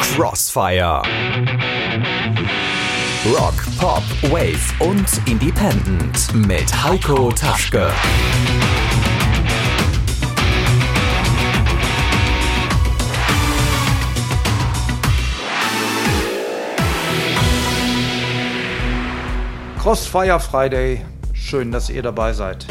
Crossfire. Rock, Pop, Wave und Independent mit Heiko Taschke. Crossfire Friday. Schön, dass ihr dabei seid.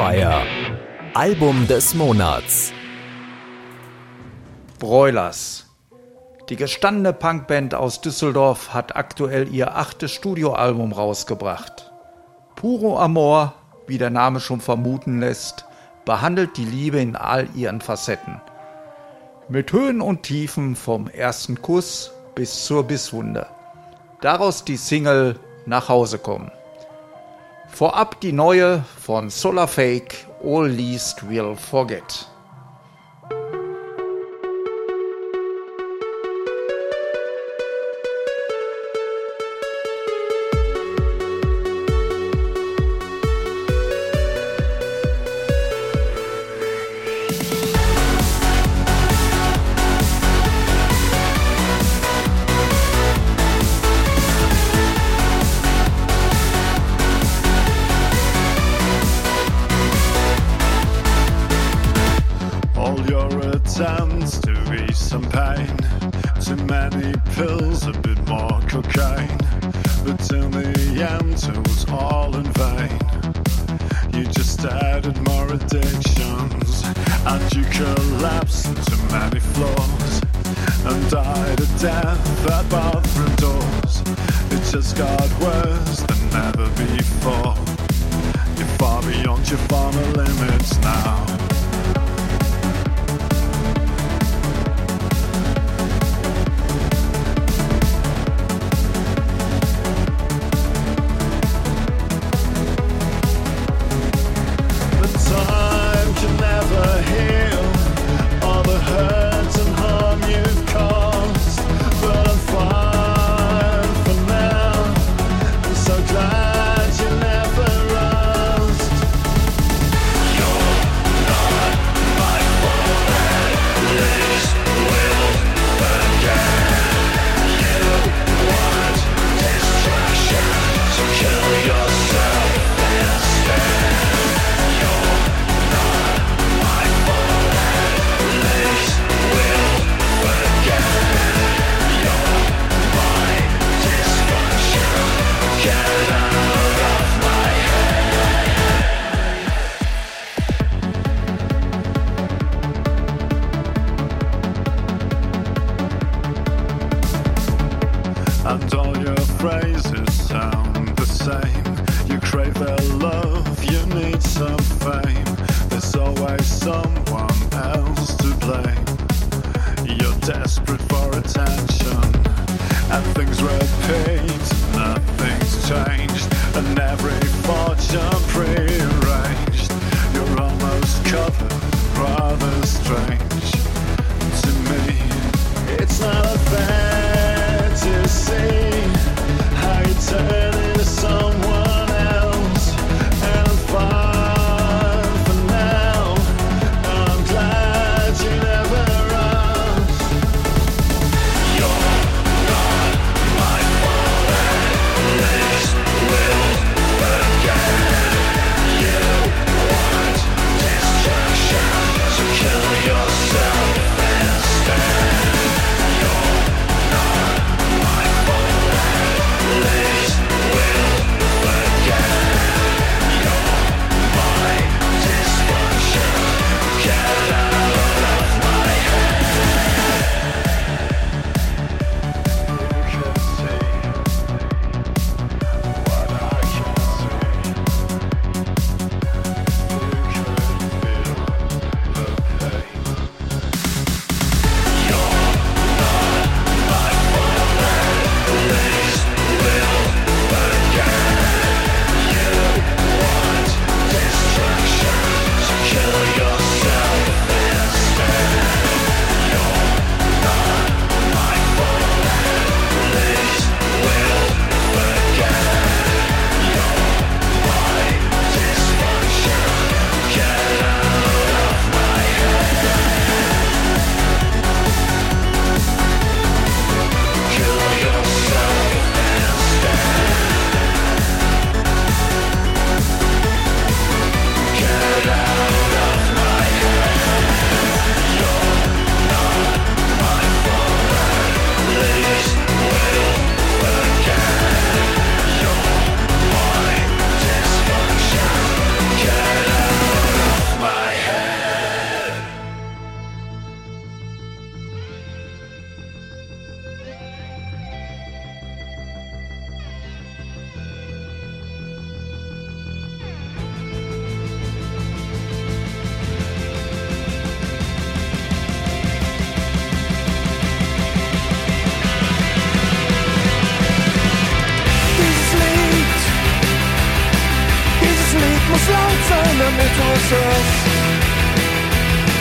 Crossfire. Album des Monats. Broilers. Die gestandene Punkband aus Düsseldorf hat aktuell ihr achtes Studioalbum rausgebracht. Puro Amor, wie der Name schon vermuten lässt, behandelt die Liebe in all ihren Facetten. Mit Höhen und Tiefen vom ersten Kuss bis zur Bisswunde. Daraus die Single Nach Hause kommen. Vorab die neue von Solarfake All Least Will Forget.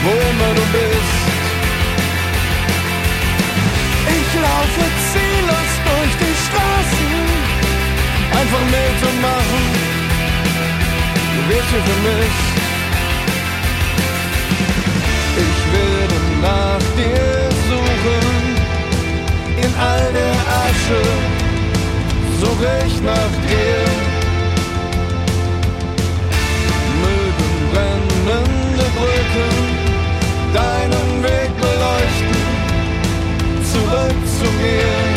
wo immer du bist. Ich laufe ziellos durch die Straßen, einfach mitzumachen. Du wirst hier für mich. Ich werde nach dir suchen, in all der Asche suche ich nach dir. so near.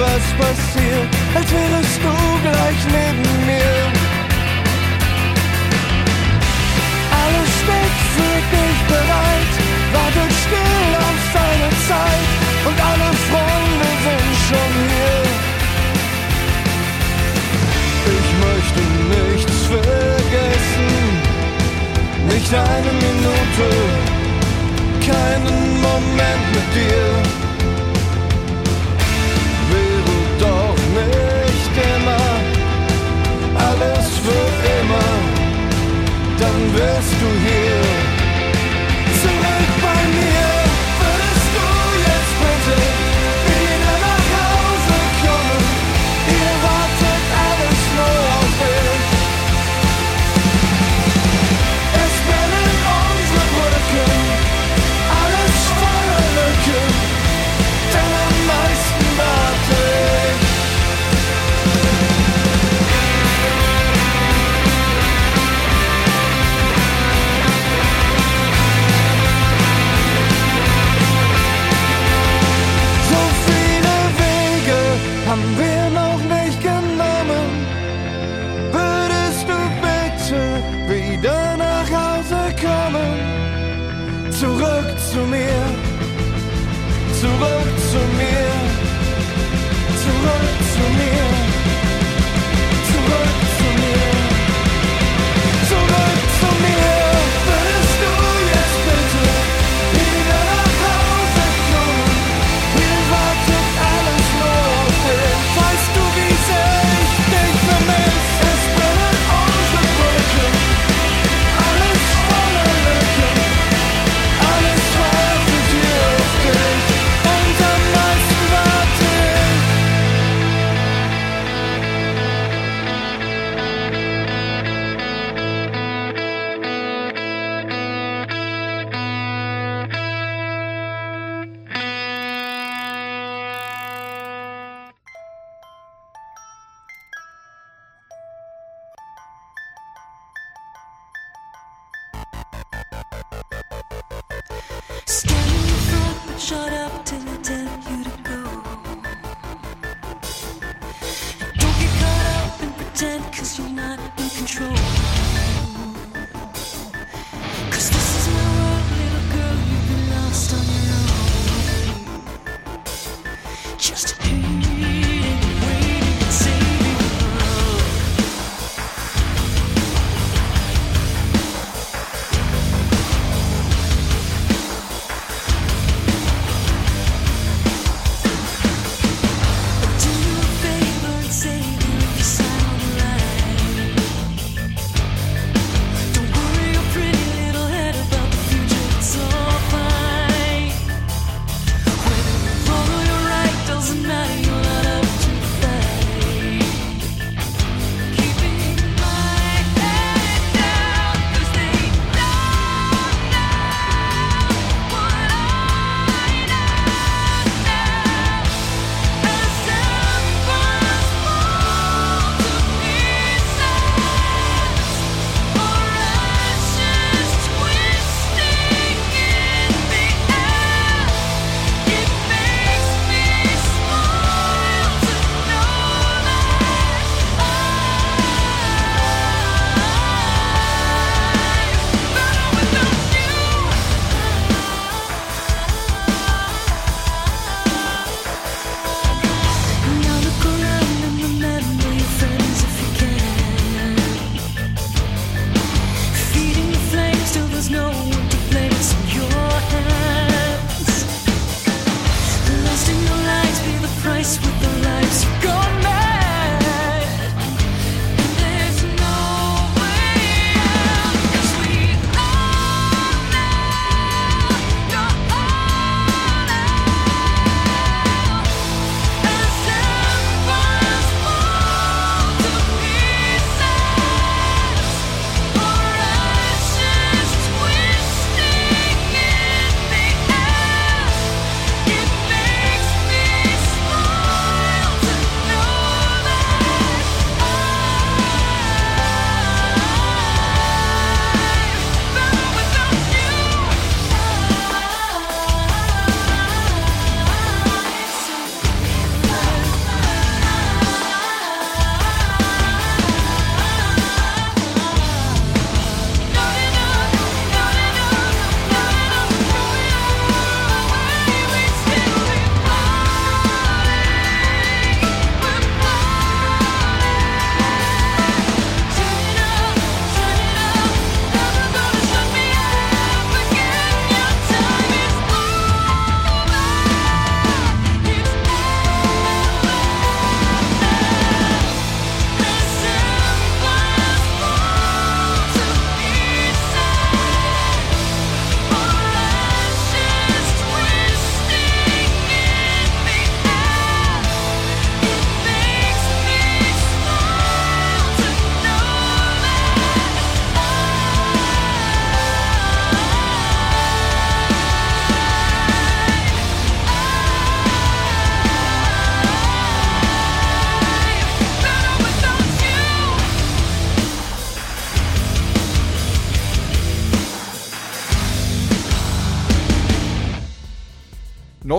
was passiert, als wärest du gleich neben mir. Alles steht für dich bereit, wartet still auf seine Zeit und alle Freunde sind schon hier. Ich möchte nichts vergessen, nicht eine Minute, keinen Moment mit dir. alles für immer, dann wirst du hier. to me, to her to me. shut up.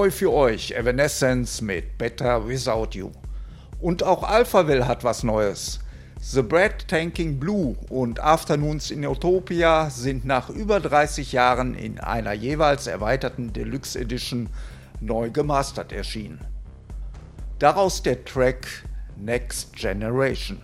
Neu für euch Evanescence mit Better Without You. Und auch Alphaville hat was Neues. The Bread Tanking Blue und Afternoons in Utopia sind nach über 30 Jahren in einer jeweils erweiterten Deluxe Edition neu gemastert erschien. Daraus der Track Next Generation.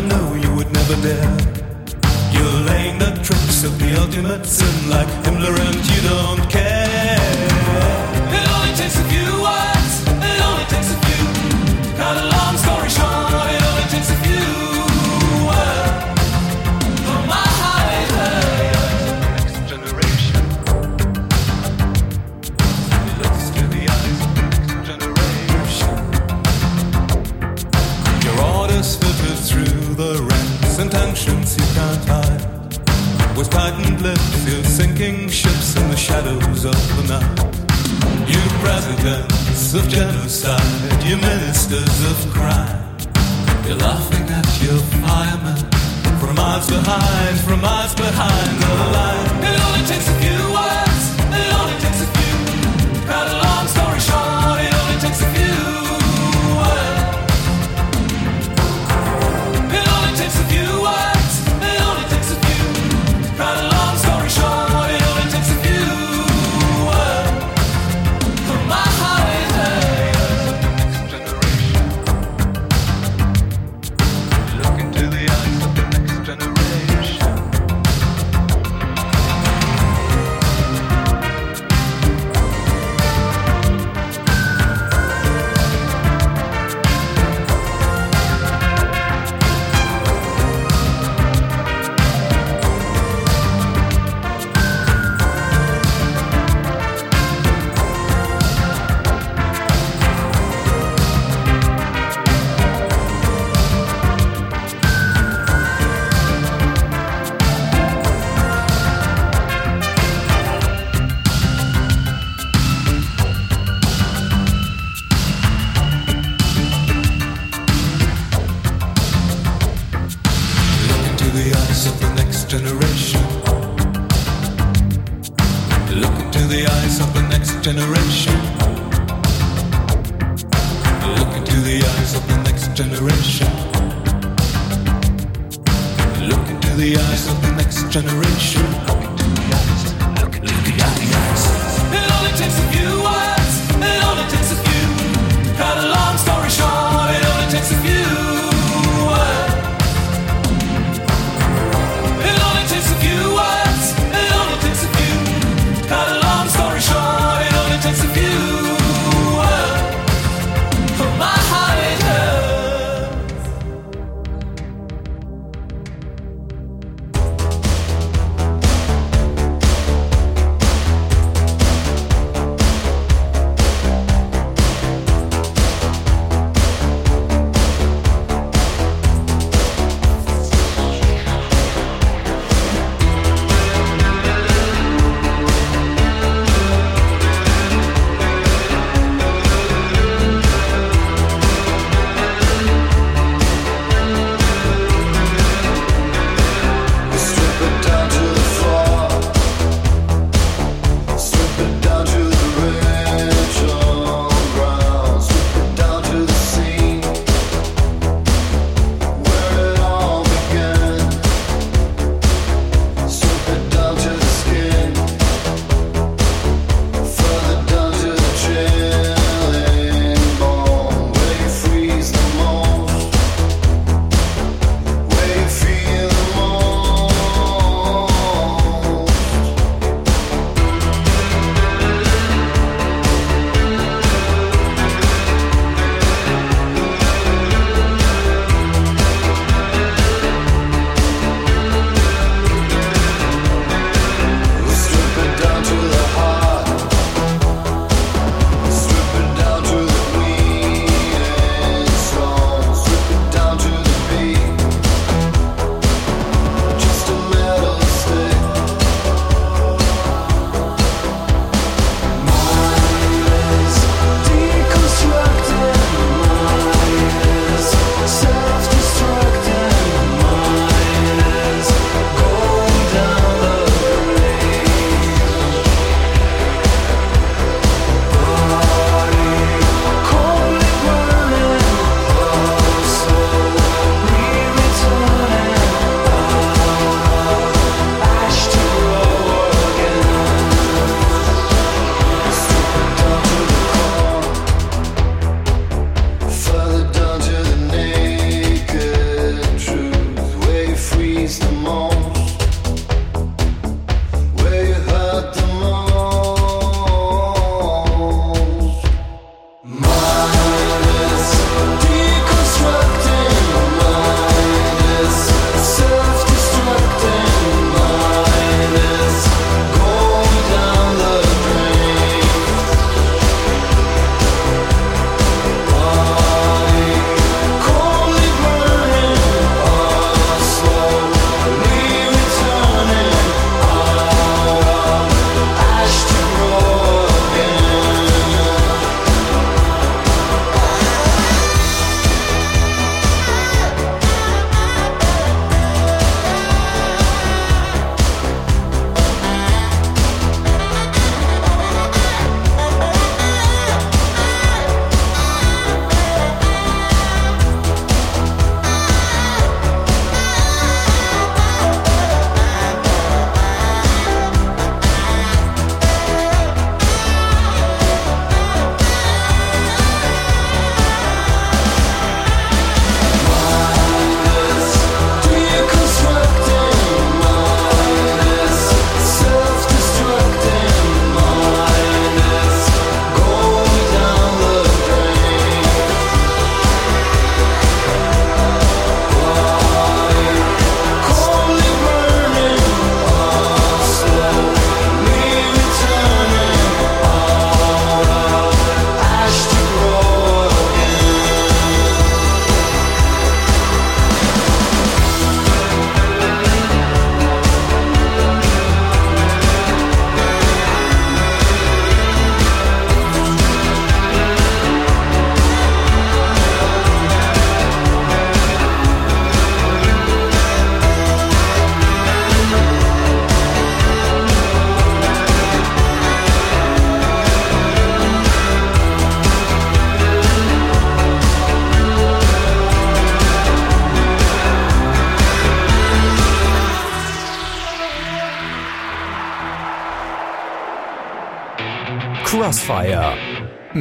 I know you would never dare. You're laying the tricks of the ultimate sin like Himmler and you don't care.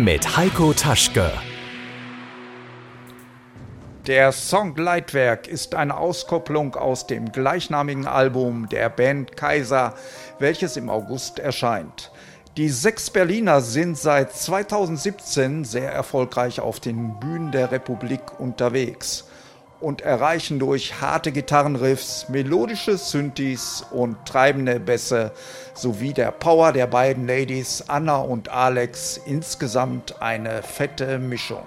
mit Heiko Taschke. Der Song Leitwerk ist eine Auskopplung aus dem gleichnamigen Album der Band Kaiser, welches im August erscheint. Die sechs Berliner sind seit 2017 sehr erfolgreich auf den Bühnen der Republik unterwegs und erreichen durch harte Gitarrenriffs, melodische Synthes und treibende Bässe sowie der Power der beiden Ladies Anna und Alex insgesamt eine fette Mischung.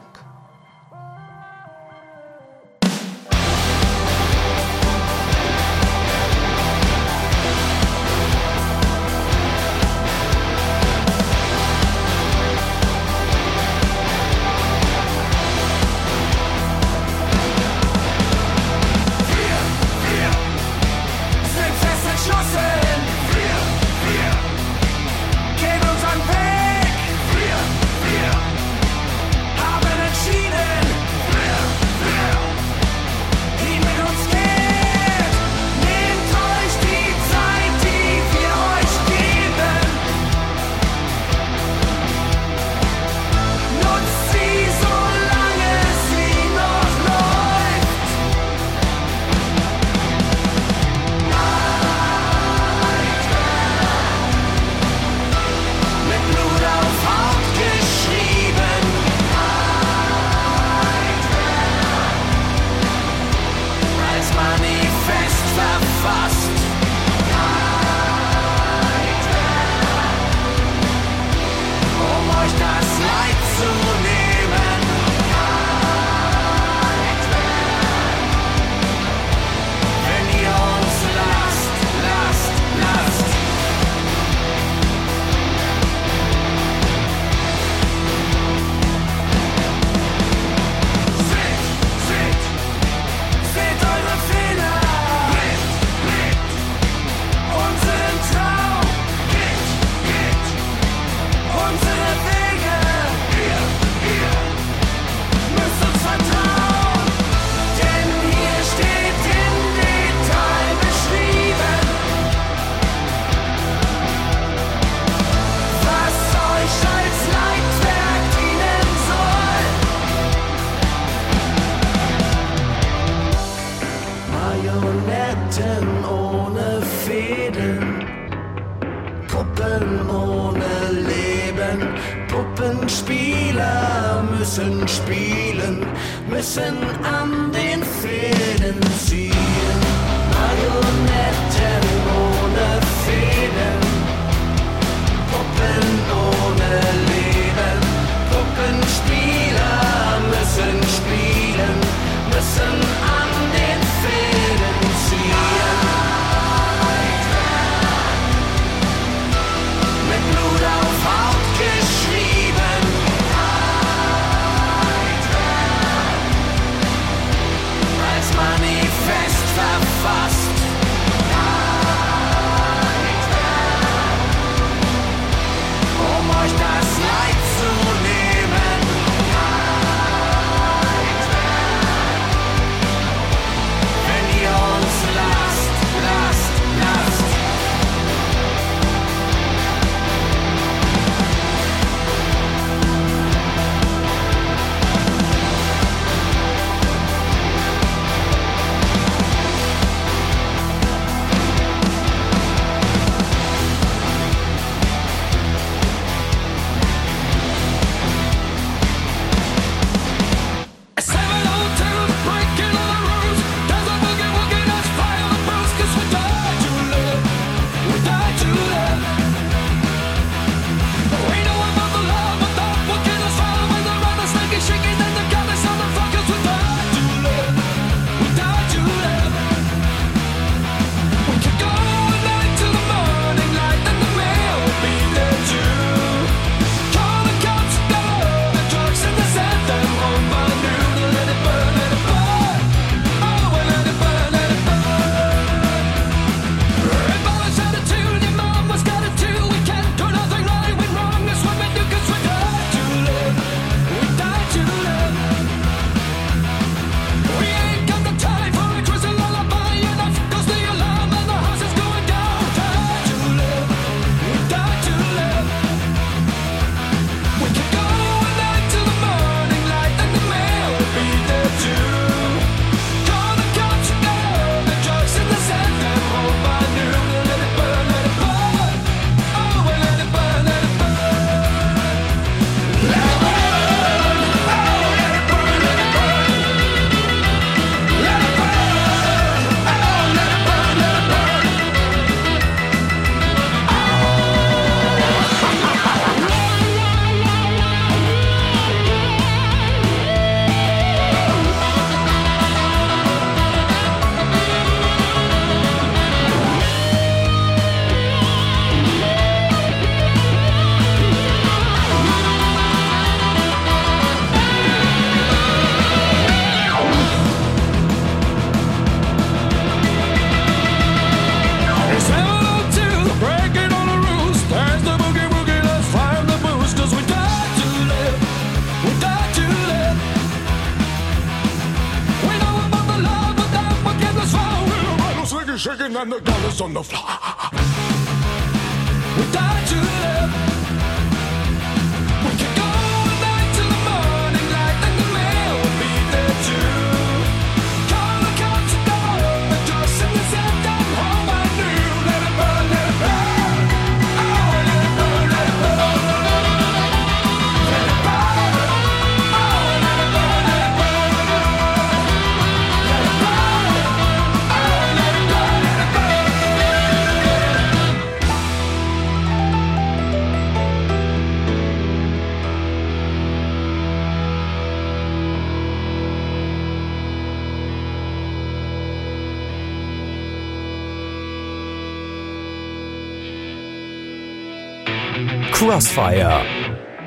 Crossfire.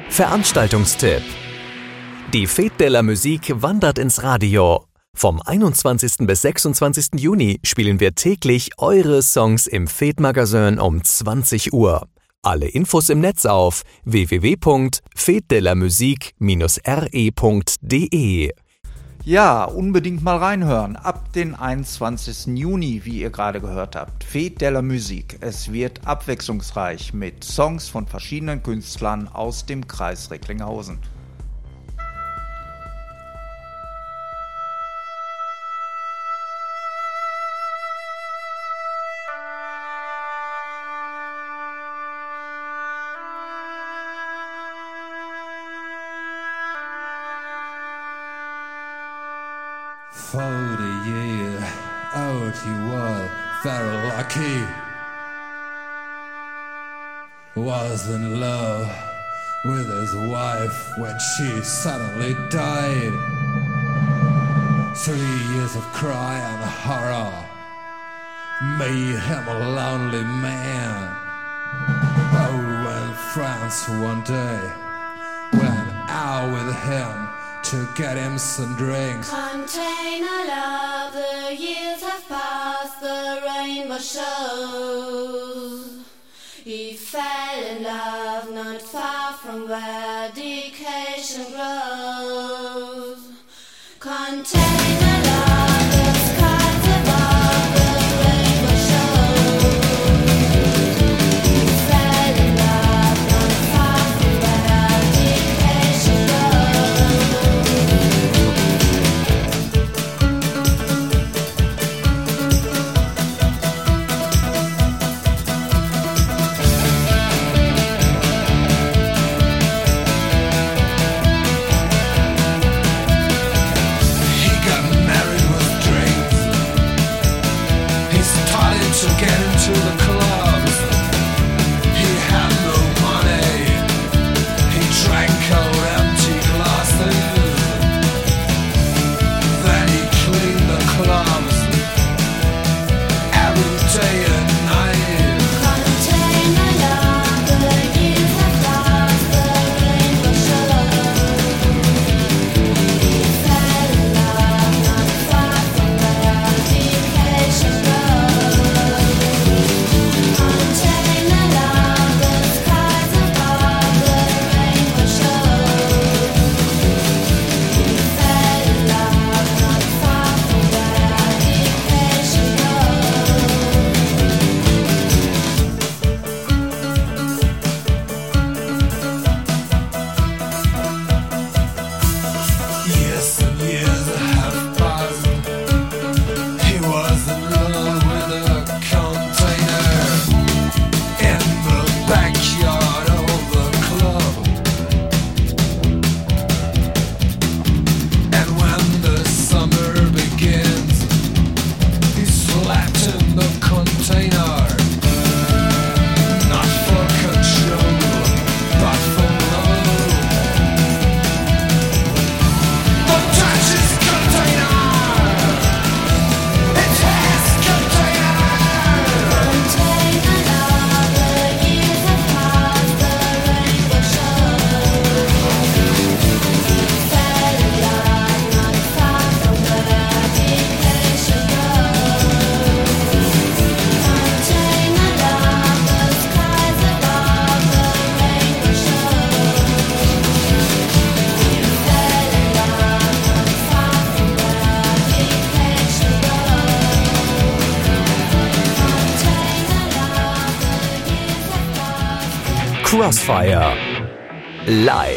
Veranstaltungstipp. Die Fête de la Musique wandert ins Radio. Vom 21. bis 26. Juni spielen wir täglich eure Songs im Fête Magazin um 20 Uhr. Alle Infos im Netz auf www.fetdelamusik-re.de. Ja, unbedingt mal reinhören. Ab den 21. Juni, wie ihr gerade gehört habt. Fête de la Musique. Es wird abwechslungsreich mit Songs von verschiedenen Künstlern aus dem Kreis Recklinghausen. Was in love with his wife when she suddenly died. Three years of cry and horror made him a lonely man. Oh, when France one day went out with him to get him some drinks. Container love, the years have passed, the rainbow shows. Fell in love not far from where dedication grows. Crossfire. Live.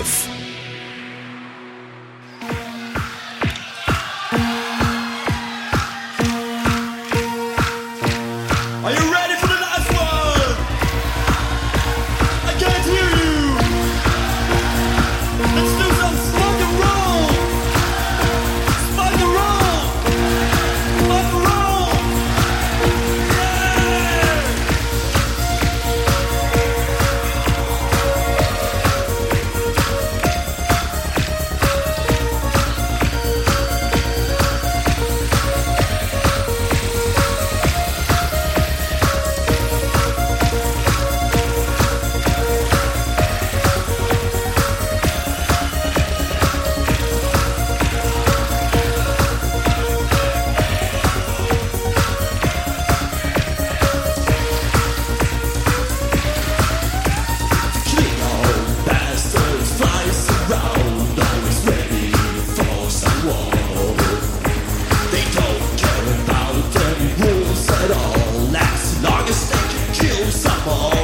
뭐.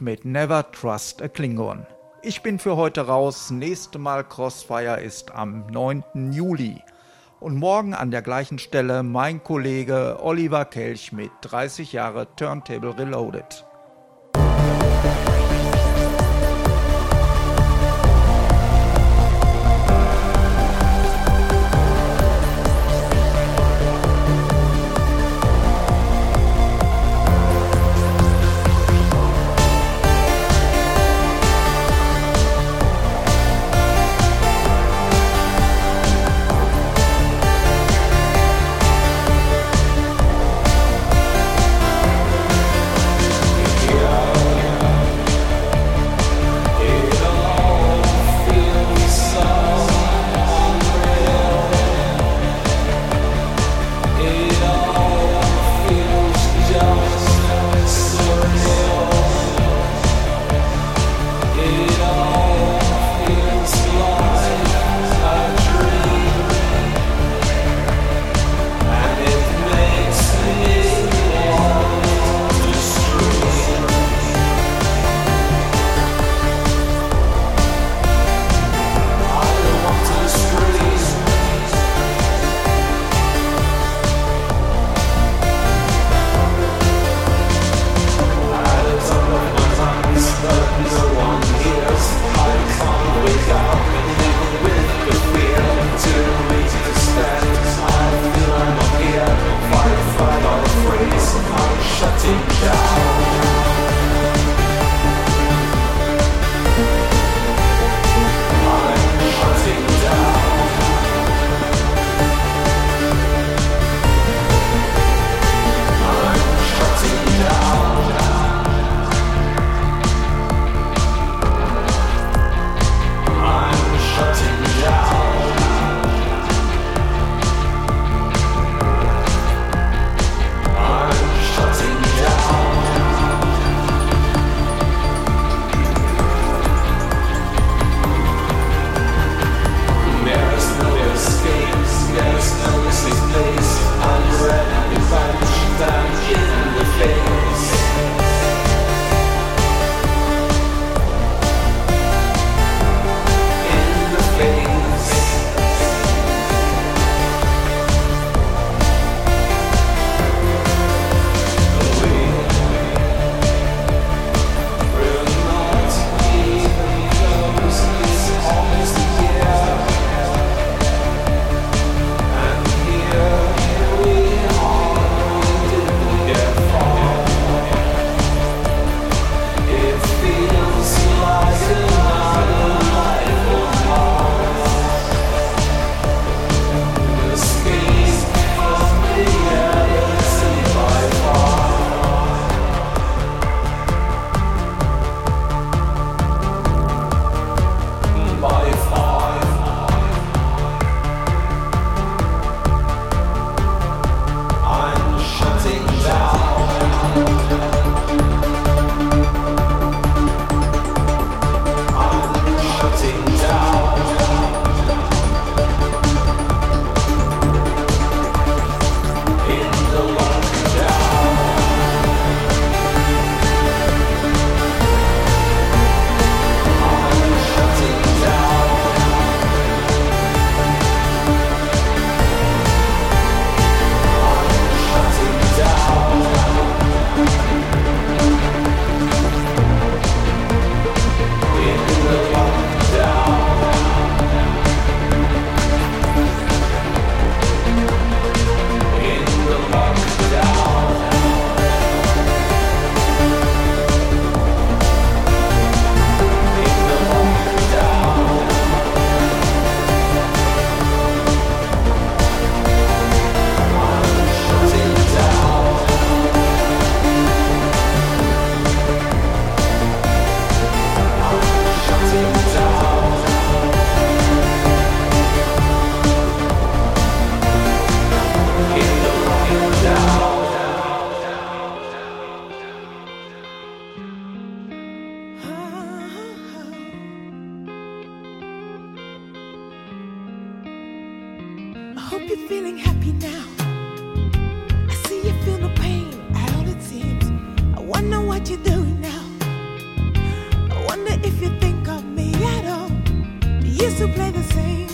Mit Never Trust a Klingon. Ich bin für heute raus. Nächste Mal Crossfire ist am 9. Juli. Und morgen an der gleichen Stelle mein Kollege Oliver Kelch mit 30 Jahre Turntable Reloaded. used to play the same.